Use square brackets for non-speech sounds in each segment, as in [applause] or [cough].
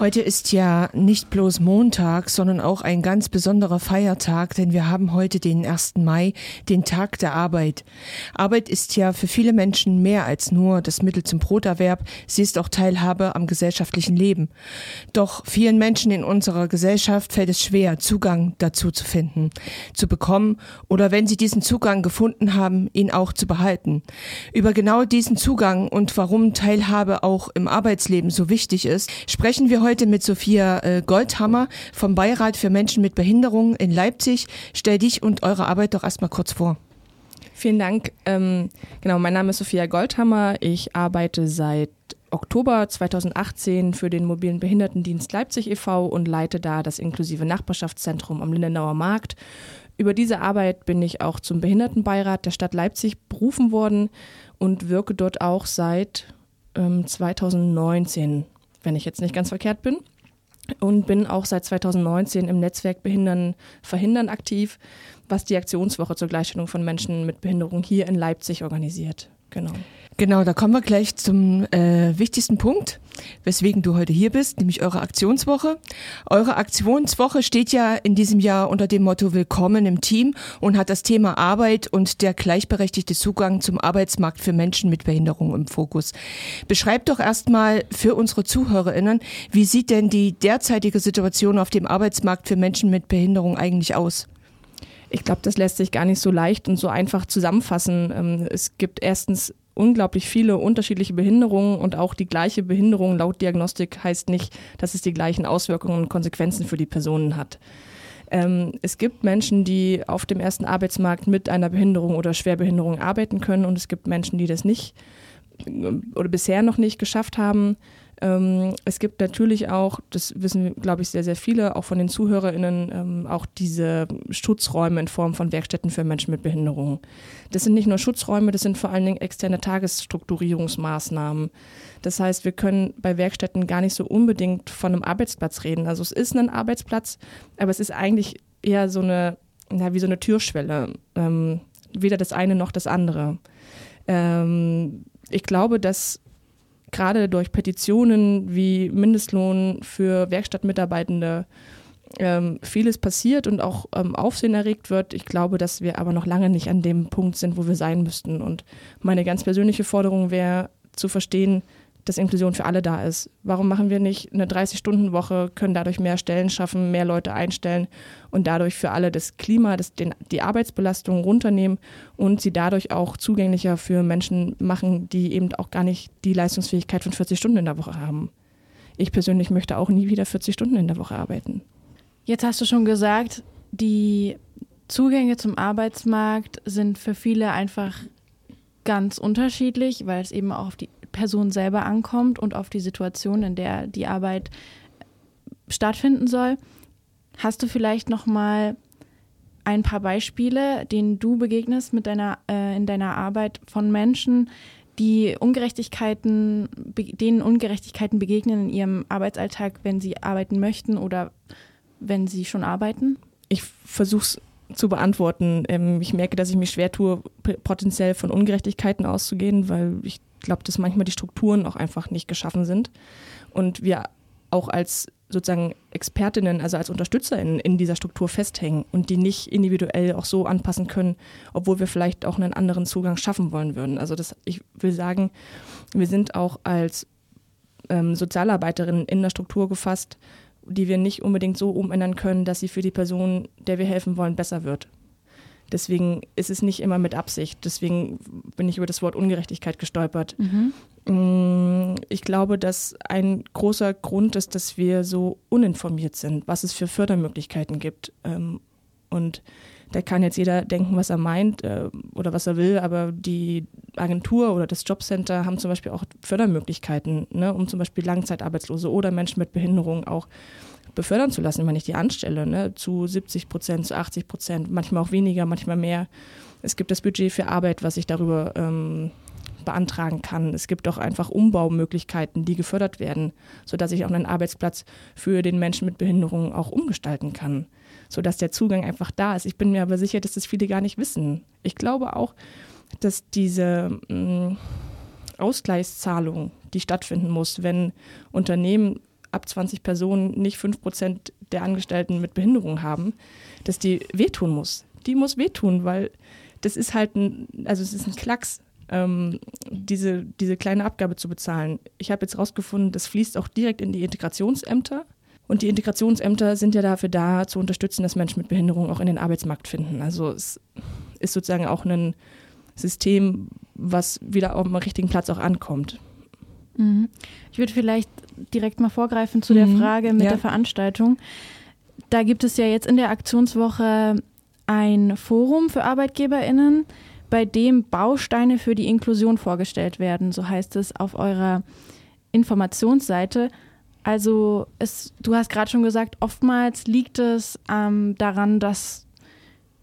Heute ist ja nicht bloß Montag, sondern auch ein ganz besonderer Feiertag, denn wir haben heute den 1. Mai, den Tag der Arbeit. Arbeit ist ja für viele Menschen mehr als nur das Mittel zum Broterwerb, sie ist auch Teilhabe am gesellschaftlichen Leben. Doch vielen Menschen in unserer Gesellschaft fällt es schwer, Zugang dazu zu finden, zu bekommen oder wenn sie diesen Zugang gefunden haben, ihn auch zu behalten. Über genau diesen Zugang und warum Teilhabe auch im Arbeitsleben so wichtig ist, sprechen wir heute heute mit Sophia äh, Goldhammer vom Beirat für Menschen mit Behinderung in Leipzig. Stell dich und eure Arbeit doch erstmal kurz vor. Vielen Dank. Ähm, genau, mein Name ist Sophia Goldhammer. Ich arbeite seit Oktober 2018 für den mobilen Behindertendienst Leipzig e.V. und leite da das inklusive Nachbarschaftszentrum am Lindenauer Markt. Über diese Arbeit bin ich auch zum Behindertenbeirat der Stadt Leipzig berufen worden und wirke dort auch seit ähm, 2019 wenn ich jetzt nicht ganz verkehrt bin. Und bin auch seit 2019 im Netzwerk Behindern verhindern aktiv, was die Aktionswoche zur Gleichstellung von Menschen mit Behinderung hier in Leipzig organisiert. Genau. Genau, da kommen wir gleich zum äh, wichtigsten Punkt, weswegen du heute hier bist, nämlich eure Aktionswoche. Eure Aktionswoche steht ja in diesem Jahr unter dem Motto Willkommen im Team und hat das Thema Arbeit und der gleichberechtigte Zugang zum Arbeitsmarkt für Menschen mit Behinderung im Fokus. Beschreibt doch erstmal für unsere ZuhörerInnen, wie sieht denn die derzeitige Situation auf dem Arbeitsmarkt für Menschen mit Behinderung eigentlich aus? Ich glaube, das lässt sich gar nicht so leicht und so einfach zusammenfassen. Ähm, es gibt erstens unglaublich viele unterschiedliche Behinderungen und auch die gleiche Behinderung laut Diagnostik heißt nicht, dass es die gleichen Auswirkungen und Konsequenzen für die Personen hat. Ähm, es gibt Menschen, die auf dem ersten Arbeitsmarkt mit einer Behinderung oder Schwerbehinderung arbeiten können und es gibt Menschen, die das nicht äh, oder bisher noch nicht geschafft haben. Ähm, es gibt natürlich auch, das wissen, glaube ich, sehr, sehr viele, auch von den ZuhörerInnen, ähm, auch diese Schutzräume in Form von Werkstätten für Menschen mit Behinderung. Das sind nicht nur Schutzräume, das sind vor allen Dingen externe Tagesstrukturierungsmaßnahmen. Das heißt, wir können bei Werkstätten gar nicht so unbedingt von einem Arbeitsplatz reden. Also es ist ein Arbeitsplatz, aber es ist eigentlich eher so eine, na, wie so eine Türschwelle. Ähm, weder das eine noch das andere. Ähm, ich glaube, dass gerade durch Petitionen wie Mindestlohn für Werkstattmitarbeitende ähm, vieles passiert und auch ähm, Aufsehen erregt wird. Ich glaube, dass wir aber noch lange nicht an dem Punkt sind, wo wir sein müssten. Und meine ganz persönliche Forderung wäre zu verstehen, dass Inklusion für alle da ist. Warum machen wir nicht eine 30-Stunden-Woche, können dadurch mehr Stellen schaffen, mehr Leute einstellen und dadurch für alle das Klima, das, den, die Arbeitsbelastung runternehmen und sie dadurch auch zugänglicher für Menschen machen, die eben auch gar nicht die Leistungsfähigkeit von 40 Stunden in der Woche haben. Ich persönlich möchte auch nie wieder 40 Stunden in der Woche arbeiten. Jetzt hast du schon gesagt, die Zugänge zum Arbeitsmarkt sind für viele einfach ganz unterschiedlich, weil es eben auch auf die Person selber ankommt und auf die Situation, in der die Arbeit stattfinden soll. Hast du vielleicht noch mal ein paar Beispiele, denen du begegnest mit deiner, äh, in deiner Arbeit von Menschen, die Ungerechtigkeiten, denen Ungerechtigkeiten begegnen in ihrem Arbeitsalltag, wenn sie arbeiten möchten oder wenn sie schon arbeiten? Ich versuche es zu beantworten. Ähm, ich merke, dass ich mich schwer tue, potenziell von Ungerechtigkeiten auszugehen, weil ich glaube, dass manchmal die Strukturen auch einfach nicht geschaffen sind und wir auch als sozusagen Expertinnen, also als UnterstützerInnen in dieser Struktur festhängen und die nicht individuell auch so anpassen können, obwohl wir vielleicht auch einen anderen Zugang schaffen wollen würden. Also das, ich will sagen, wir sind auch als ähm, Sozialarbeiterinnen in der Struktur gefasst, die wir nicht unbedingt so umändern können, dass sie für die Person, der wir helfen wollen, besser wird. Deswegen ist es nicht immer mit Absicht. Deswegen bin ich über das Wort Ungerechtigkeit gestolpert. Mhm. Mm, ich glaube, dass ein großer Grund ist, dass wir so uninformiert sind, was es für Fördermöglichkeiten gibt. Und da kann jetzt jeder denken, was er meint äh, oder was er will, aber die Agentur oder das Jobcenter haben zum Beispiel auch Fördermöglichkeiten, ne, um zum Beispiel Langzeitarbeitslose oder Menschen mit Behinderung auch befördern zu lassen, wenn ich die anstelle, ne, zu 70 Prozent, zu 80 Prozent, manchmal auch weniger, manchmal mehr. Es gibt das Budget für Arbeit, was ich darüber ähm, beantragen kann. Es gibt auch einfach Umbaumöglichkeiten, die gefördert werden, sodass ich auch einen Arbeitsplatz für den Menschen mit Behinderung auch umgestalten kann, sodass der Zugang einfach da ist. Ich bin mir aber sicher, dass das viele gar nicht wissen. Ich glaube auch, dass diese mh, mm, Ausgleichszahlung, die stattfinden muss, wenn Unternehmen ab 20 Personen nicht 5 Prozent der Angestellten mit Behinderung haben, dass die wehtun muss. Die muss wehtun, weil das ist halt ein, also es ist ein Klacks, ähm, diese, diese kleine Abgabe zu bezahlen. Ich habe jetzt rausgefunden, das fließt auch direkt in die Integrationsämter. Und die Integrationsämter sind ja dafür da, zu unterstützen, dass Menschen mit Behinderung auch in den Arbeitsmarkt finden. Also es ist sozusagen auch ein System, was wieder auf dem richtigen Platz auch ankommt. Mhm. Ich würde vielleicht direkt mal vorgreifen zu der mhm. Frage mit ja. der Veranstaltung. Da gibt es ja jetzt in der Aktionswoche ein Forum für ArbeitgeberInnen, bei dem Bausteine für die Inklusion vorgestellt werden. So heißt es auf eurer Informationsseite. Also es, du hast gerade schon gesagt, oftmals liegt es ähm, daran, dass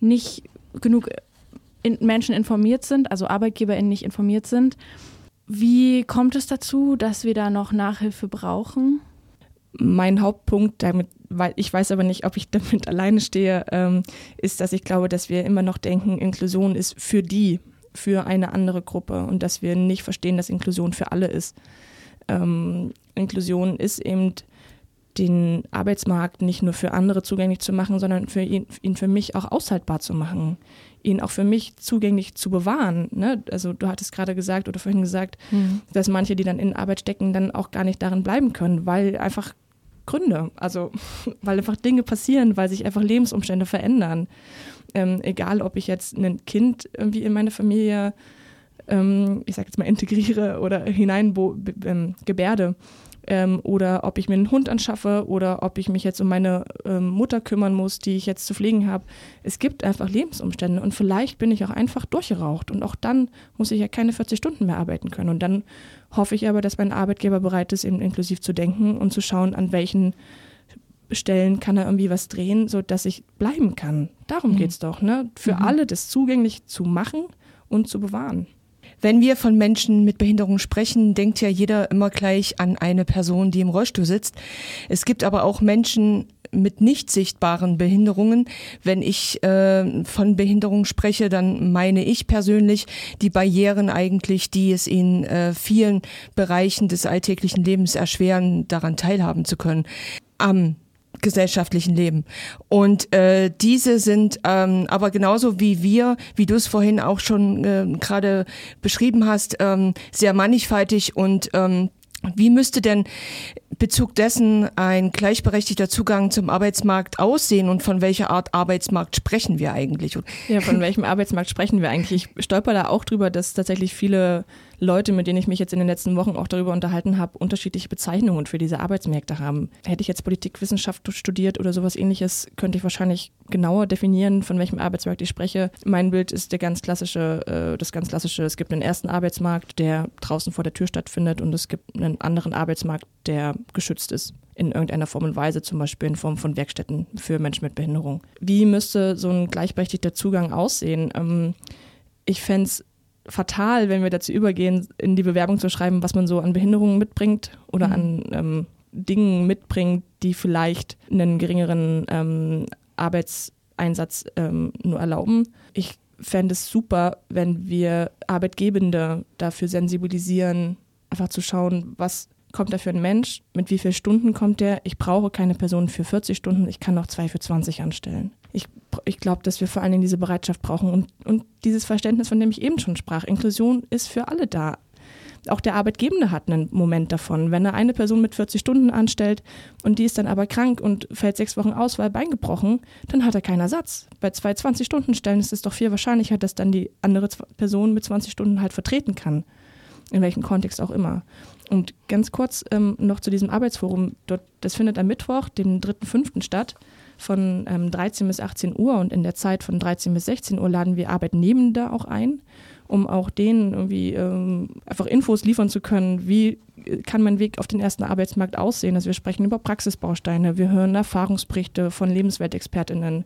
nicht genug in Menschen informiert sind, also ArbeitgeberInnen nicht informiert sind. Wie kommt es dazu, dass wir da noch Nachhilfe brauchen? Mein Hauptpunkt, damit, weil ich weiß aber nicht, ob ich [laughs] damit alleine stehe, ähm, ist, dass ich glaube, dass wir immer noch denken, Inklusion ist für die, für eine andere Gruppe und dass wir nicht verstehen, dass Inklusion für alle ist. Ähm, Inklusion ist eben den Arbeitsmarkt nicht nur für andere zugänglich zu machen, sondern für ihn, ihn für mich auch aushaltbar zu machen, ihn auch für mich zugänglich zu bewahren. Ne? Also du hattest gerade gesagt oder vorhin gesagt, mhm. dass manche, die dann in Arbeit stecken, dann auch gar nicht darin bleiben können, weil einfach Gründe, also weil einfach Dinge passieren, weil sich einfach Lebensumstände verändern. Ähm, egal, ob ich jetzt ein Kind irgendwie in meine Familie, ähm, ich sag jetzt mal, integriere oder hinein ähm, gebärde ähm, oder ob ich mir einen Hund anschaffe oder ob ich mich jetzt um meine ähm, Mutter kümmern muss, die ich jetzt zu pflegen habe. Es gibt einfach Lebensumstände und vielleicht bin ich auch einfach durchgeraucht und auch dann muss ich ja keine 40 Stunden mehr arbeiten können. Und dann hoffe ich aber, dass mein Arbeitgeber bereit ist, eben inklusiv zu denken und zu schauen, an welchen Stellen kann er irgendwie was drehen, sodass ich bleiben kann. Darum mhm. geht es doch, ne? Für mhm. alle das zugänglich zu machen und zu bewahren. Wenn wir von Menschen mit Behinderung sprechen, denkt ja jeder immer gleich an eine Person, die im Rollstuhl sitzt. Es gibt aber auch Menschen mit nicht sichtbaren Behinderungen. Wenn ich äh, von Behinderung spreche, dann meine ich persönlich die Barrieren eigentlich, die es in äh, vielen Bereichen des alltäglichen Lebens erschweren, daran teilhaben zu können. Am gesellschaftlichen Leben. Und äh, diese sind ähm, aber genauso wie wir, wie du es vorhin auch schon äh, gerade beschrieben hast, ähm, sehr mannigfaltig und ähm, wie müsste denn Bezug dessen ein gleichberechtigter Zugang zum Arbeitsmarkt aussehen und von welcher Art Arbeitsmarkt sprechen wir eigentlich? Ja, von welchem Arbeitsmarkt sprechen wir eigentlich? Ich stolper da auch drüber, dass tatsächlich viele Leute, mit denen ich mich jetzt in den letzten Wochen auch darüber unterhalten habe, unterschiedliche Bezeichnungen für diese Arbeitsmärkte haben. Hätte ich jetzt Politikwissenschaft studiert oder sowas ähnliches, könnte ich wahrscheinlich genauer definieren, von welchem Arbeitsmarkt ich spreche. Mein Bild ist der ganz klassische, äh, das ganz klassische, es gibt einen ersten Arbeitsmarkt, der draußen vor der Tür stattfindet und es gibt einen anderen Arbeitsmarkt, der geschützt ist in irgendeiner Form und Weise, zum Beispiel in Form von Werkstätten für Menschen mit Behinderung. Wie müsste so ein gleichberechtigter Zugang aussehen? Ähm, ich fände es fatal, wenn wir dazu übergehen, in die Bewerbung zu schreiben, was man so an Behinderungen mitbringt oder mhm. an ähm, Dingen mitbringt, die vielleicht einen geringeren ähm, Arbeitseinsatz ähm, nur erlauben. Ich fände es super, wenn wir Arbeitgebende dafür sensibilisieren, einfach zu schauen, was kommt da für ein Mensch, mit wie vielen Stunden kommt der. Ich brauche keine Person für 40 Stunden, ich kann auch zwei für 20 anstellen ich glaube, dass wir vor allen Dingen diese Bereitschaft brauchen und, und dieses Verständnis, von dem ich eben schon sprach. Inklusion ist für alle da. Auch der Arbeitgebende hat einen Moment davon. Wenn er eine Person mit 40 Stunden anstellt und die ist dann aber krank und fällt sechs Wochen aus, weil Bein gebrochen, dann hat er keinen Ersatz. Bei zwei 20-Stunden-Stellen ist es doch viel wahrscheinlicher, dass dann die andere Person mit 20 Stunden halt vertreten kann. In welchem Kontext auch immer. Und ganz kurz ähm, noch zu diesem Arbeitsforum. Dort, das findet am Mittwoch, dem 3.5. statt von ähm, 13 bis 18 Uhr und in der Zeit von 13 bis 16 Uhr laden wir Arbeitnehmende auch ein, um auch denen irgendwie ähm, einfach Infos liefern zu können, wie kann mein Weg auf den ersten Arbeitsmarkt aussehen. Also wir sprechen über Praxisbausteine, wir hören Erfahrungsberichte von LebensweltexpertInnen,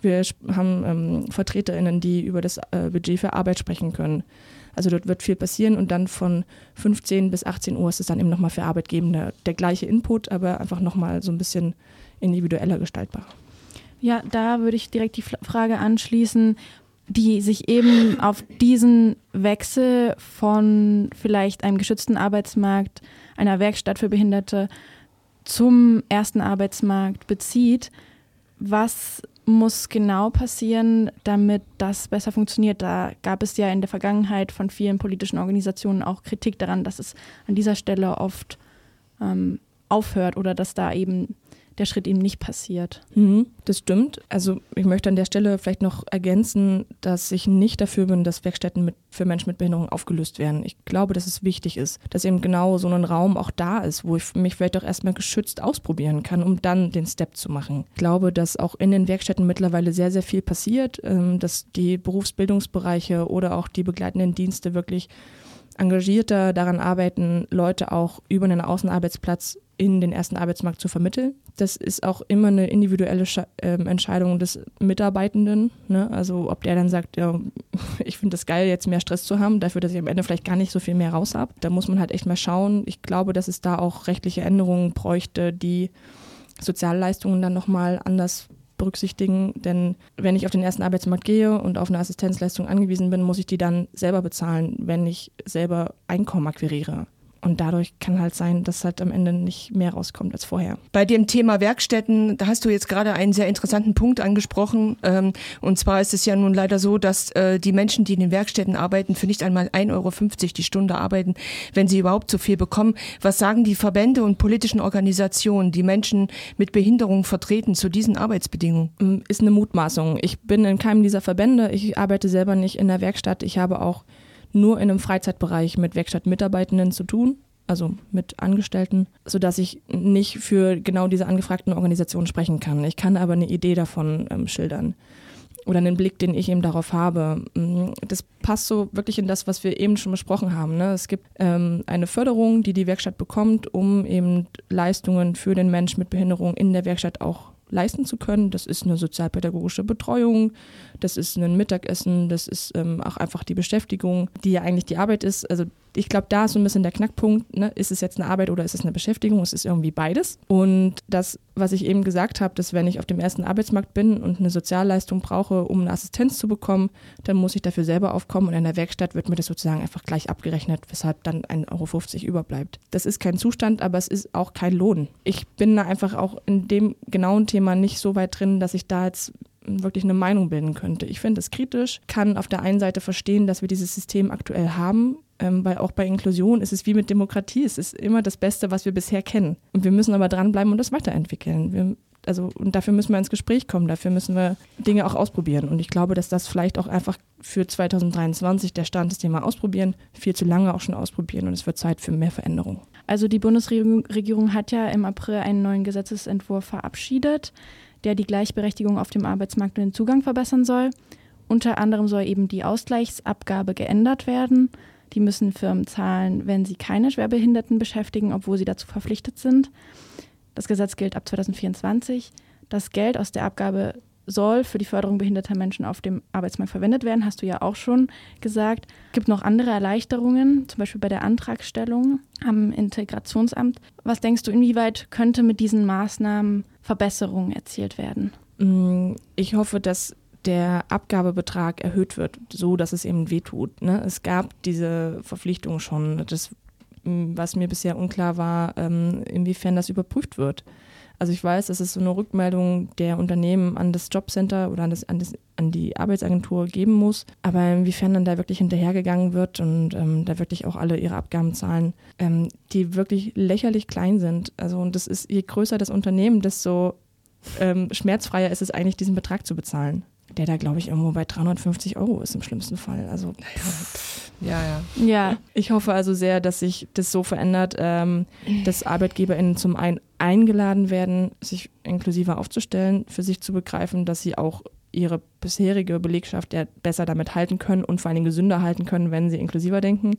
wir haben ähm, VertreterInnen, die über das äh, Budget für Arbeit sprechen können. Also dort wird viel passieren und dann von 15 bis 18 Uhr ist es dann eben nochmal für Arbeitgebende der gleiche Input, aber einfach nochmal so ein bisschen individueller gestaltbar. Ja, da würde ich direkt die Frage anschließen, die sich eben auf diesen Wechsel von vielleicht einem geschützten Arbeitsmarkt, einer Werkstatt für Behinderte zum ersten Arbeitsmarkt bezieht, was muss genau passieren, damit das besser funktioniert? Da gab es ja in der Vergangenheit von vielen politischen Organisationen auch Kritik daran, dass es an dieser Stelle oft ähm, aufhört oder dass da eben der Schritt eben nicht passiert. Mhm, das stimmt. Also ich möchte an der Stelle vielleicht noch ergänzen, dass ich nicht dafür bin, dass Werkstätten mit, für Menschen mit Behinderung aufgelöst werden. Ich glaube, dass es wichtig ist, dass eben genau so ein Raum auch da ist, wo ich mich vielleicht auch erstmal geschützt ausprobieren kann, um dann den Step zu machen. Ich glaube, dass auch in den Werkstätten mittlerweile sehr, sehr viel passiert, ähm, dass die Berufsbildungsbereiche oder auch die begleitenden Dienste wirklich engagierter daran arbeiten, Leute auch über einen Außenarbeitsplatz in den ersten Arbeitsmarkt zu vermitteln. Das ist auch immer eine individuelle Sche äh, Entscheidung des Mitarbeitenden. Ne? Also ob der dann sagt, ja, [laughs] ich finde das geil, jetzt mehr Stress zu haben, dafür, dass ich am Ende vielleicht gar nicht so viel mehr raus habe. Da muss man halt echt mal schauen. Ich glaube, dass es da auch rechtliche Änderungen bräuchte, die Sozialleistungen dann nochmal anders berücksichtigen, denn wenn ich auf den ersten Arbeitsmarkt gehe und auf eine Assistenzleistung angewiesen bin, muss ich die dann selber bezahlen, wenn ich selber Einkommen akquiriere. Und dadurch kann halt sein, dass halt am Ende nicht mehr rauskommt als vorher. Bei dem Thema Werkstätten, da hast du jetzt gerade einen sehr interessanten Punkt angesprochen. Ähm, und zwar ist es ja nun leider so, dass äh, die Menschen, die in den Werkstätten arbeiten, für nicht einmal 1,50 Euro die Stunde arbeiten, wenn sie überhaupt so viel bekommen. Was sagen die Verbände und politischen Organisationen, die Menschen mit Behinderung vertreten, zu diesen Arbeitsbedingungen? Mm, ist eine Mutmaßung. Ich bin in keinem dieser Verbände. Ich arbeite selber nicht in der Werkstatt. Ich habe auch nur in einem Freizeitbereich mit Werkstattmitarbeitenden zu tun, also mit Angestellten, sodass ich nicht für genau diese angefragten Organisationen sprechen kann. Ich kann aber eine Idee davon ähm, schildern oder einen Blick, den ich eben darauf habe. Mm, das passt so wirklich in das, was wir eben schon besprochen haben. Ne? Es gibt ähm, eine Förderung, die die Werkstatt bekommt, um eben Leistungen für den Mensch mit Behinderung in der Werkstatt auch leisten zu können. Das ist eine sozialpädagogische Betreuung, das ist ein Mittagessen, das ist ähm, auch einfach die Beschäftigung, die ja eigentlich die Arbeit ist. Also ich glaube, da ist so ein bisschen der Knackpunkt. Ne? Ist es jetzt eine Arbeit oder ist es eine Beschäftigung? Es ist irgendwie beides. Und das, was ich eben gesagt habe, dass wenn ich auf dem ersten Arbeitsmarkt bin und eine Sozialleistung brauche, um eine Assistenz zu bekommen, dann muss ich dafür selber aufkommen und in der Werkstatt wird mir das sozusagen einfach gleich abgerechnet, weshalb dann 1,50 Euro überbleibt. Das ist kein Zustand, aber es ist auch kein Lohn. Ich bin da einfach auch in dem genauen Thema nicht so weit drin, dass ich da jetzt wirklich eine Meinung bilden könnte. Ich finde es kritisch, kann auf der einen Seite verstehen, dass wir dieses System aktuell haben, ähm, weil auch bei Inklusion ist es wie mit Demokratie, es ist immer das Beste, was wir bisher kennen. Und wir müssen aber dranbleiben und das weiterentwickeln. Wir, also, und dafür müssen wir ins Gespräch kommen, dafür müssen wir Dinge auch ausprobieren. Und ich glaube, dass das vielleicht auch einfach für 2023 der Stand ist, den wir ausprobieren, viel zu lange auch schon ausprobieren und es wird Zeit für mehr Veränderung. Also die Bundesregierung hat ja im April einen neuen Gesetzesentwurf verabschiedet der die Gleichberechtigung auf dem Arbeitsmarkt und den Zugang verbessern soll. Unter anderem soll eben die Ausgleichsabgabe geändert werden. Die müssen Firmen zahlen, wenn sie keine Schwerbehinderten beschäftigen, obwohl sie dazu verpflichtet sind. Das Gesetz gilt ab 2024. Das Geld aus der Abgabe soll für die Förderung behinderter Menschen auf dem Arbeitsmarkt verwendet werden, hast du ja auch schon gesagt. Es gibt noch andere Erleichterungen, zum Beispiel bei der Antragstellung am Integrationsamt. Was denkst du, inwieweit könnte mit diesen Maßnahmen Verbesserungen erzielt werden? Mm, ich hoffe, dass der Abgabebetrag erhöht wird, so dass es eben wehtut. Ne? Es gab diese Verpflichtung schon. Das, mm, was mir bisher unklar war, ähm, inwiefern das überprüft wird. Also ich weiß, dass es so eine Rückmeldung der Unternehmen an das Jobcenter oder an, das, an, das, an die Arbeitsagentur geben muss. Aber inwiefern dann da wirklich hinterhergegangen wird und ähm, da wirklich auch alle ihre Abgaben zahlen, ähm, die wirklich lächerlich klein sind. Also und das ist, je größer das Unternehmen, desto ähm, schmerzfreier ist es eigentlich, diesen Betrag zu bezahlen. Der da, glaube ich, irgendwo bei 350 Euro ist im schlimmsten Fall. Also [laughs] ja, ja. Ja, ich hoffe also sehr, dass sich das so verändert, ähm, dass ArbeitgeberInnen zum einen eingeladen werden, sich inklusiver aufzustellen, für sich zu begreifen, dass sie auch ihre bisherige Belegschaft ja besser damit halten können und vor allem gesünder halten können, wenn sie inklusiver denken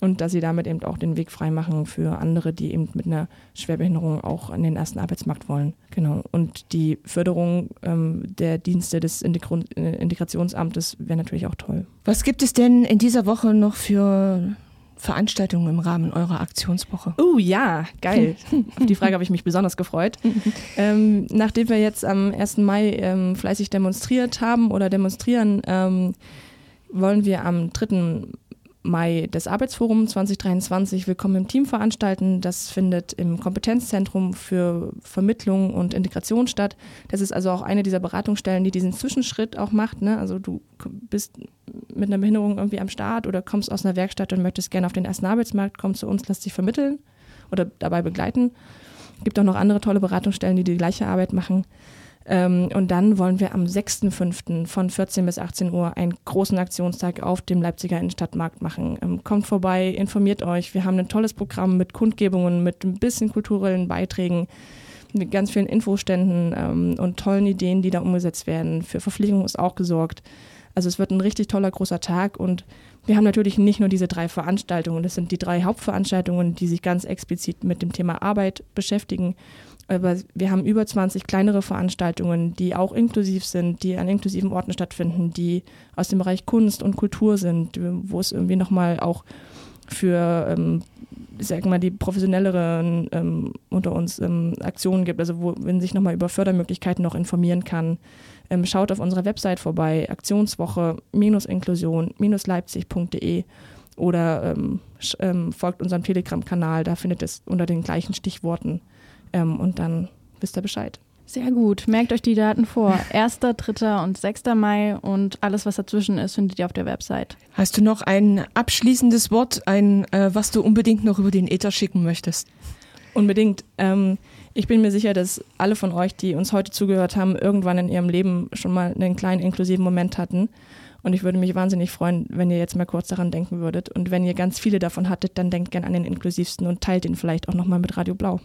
und dass sie damit eben auch den Weg freimachen für andere, die eben mit einer Schwerbehinderung auch an den ersten Arbeitsmarkt wollen. Genau. Und die Förderung ähm, der Dienste des Integr äh, Integrationsamtes wäre natürlich auch toll. Was gibt es denn in dieser Woche noch für Veranstaltungen im Rahmen eurer Aktionswoche? Oh ja, geil. [laughs] Auf die Frage habe ich mich besonders gefreut. [laughs] ähm, nachdem wir jetzt am 1. Mai ähm, fleißig demonstriert haben oder demonstrieren, ähm, wollen wir am 3. Mai das Arbeitsforum 2023 Willkommen im Team veranstalten. Das findet im Kompetenzzentrum für Vermittlung und Integration statt. Das ist also auch eine dieser Beratungsstellen, die diesen Zwischenschritt auch macht. Ne? Also du bist mit einer Behinderung irgendwie am Start oder kommst aus einer Werkstatt und möchtest gerne auf den ersten Arbeitsmarkt, komm zu uns, lass dich vermitteln oder dabei begleiten. Es gibt auch noch andere tolle Beratungsstellen, die die gleiche Arbeit machen. Ähm, und dann wollen wir am 6.5. von 14 bis 18 Uhr einen großen Aktionstag auf dem Leipziger Innenstadtmarkt machen. Ähm, kommt vorbei, informiert euch. Wir haben ein tolles Programm mit Kundgebungen, mit ein bisschen kulturellen Beiträgen, mit ganz vielen Infoständen ähm, und tollen Ideen, die da umgesetzt werden. Für Verpflegung ist auch gesorgt. Also es wird ein richtig toller großer Tag und wir haben natürlich nicht nur diese drei Veranstaltungen. Das sind die drei Hauptveranstaltungen, die sich ganz explizit mit dem Thema Arbeit beschäftigen. Aber wir haben über 20 kleinere Veranstaltungen, die auch inklusiv sind, die an inklusiven Orten stattfinden, die aus dem Bereich Kunst und Kultur sind, wo es irgendwie nochmal auch für, ähm, ich sag mal, die professionelleren ähm, unter uns ähm, Aktionen gibt, also wo man sich nochmal über Fördermöglichkeiten noch informieren kann. Ähm, schaut auf unserer Website vorbei, Aktionswoche-Inklusion-leipzig.de oder ähm, ähm, folgt unserem Telegram-Kanal, da findet es unter den gleichen Stichworten ähm, und dann wisst ihr Bescheid. Sehr gut. Merkt euch die Daten vor. [laughs] 1., 3. und 6. Mai und alles, was dazwischen ist, findet ihr auf der Website. Hast du noch ein abschließendes Wort, ein, äh, was du unbedingt noch über den Ether schicken möchtest? Unbedingt. Ähm, ich bin mir sicher, dass alle von euch, die uns heute zugehört haben, irgendwann in ihrem Leben schon mal einen kleinen inklusiven Moment hatten. Und ich würde mich wahnsinnig freuen, wenn ihr jetzt mal kurz daran denken würdet. Und wenn ihr ganz viele davon hattet, dann denkt gern an den inklusivsten und teilt ihn vielleicht auch nochmal mit Radio Blau.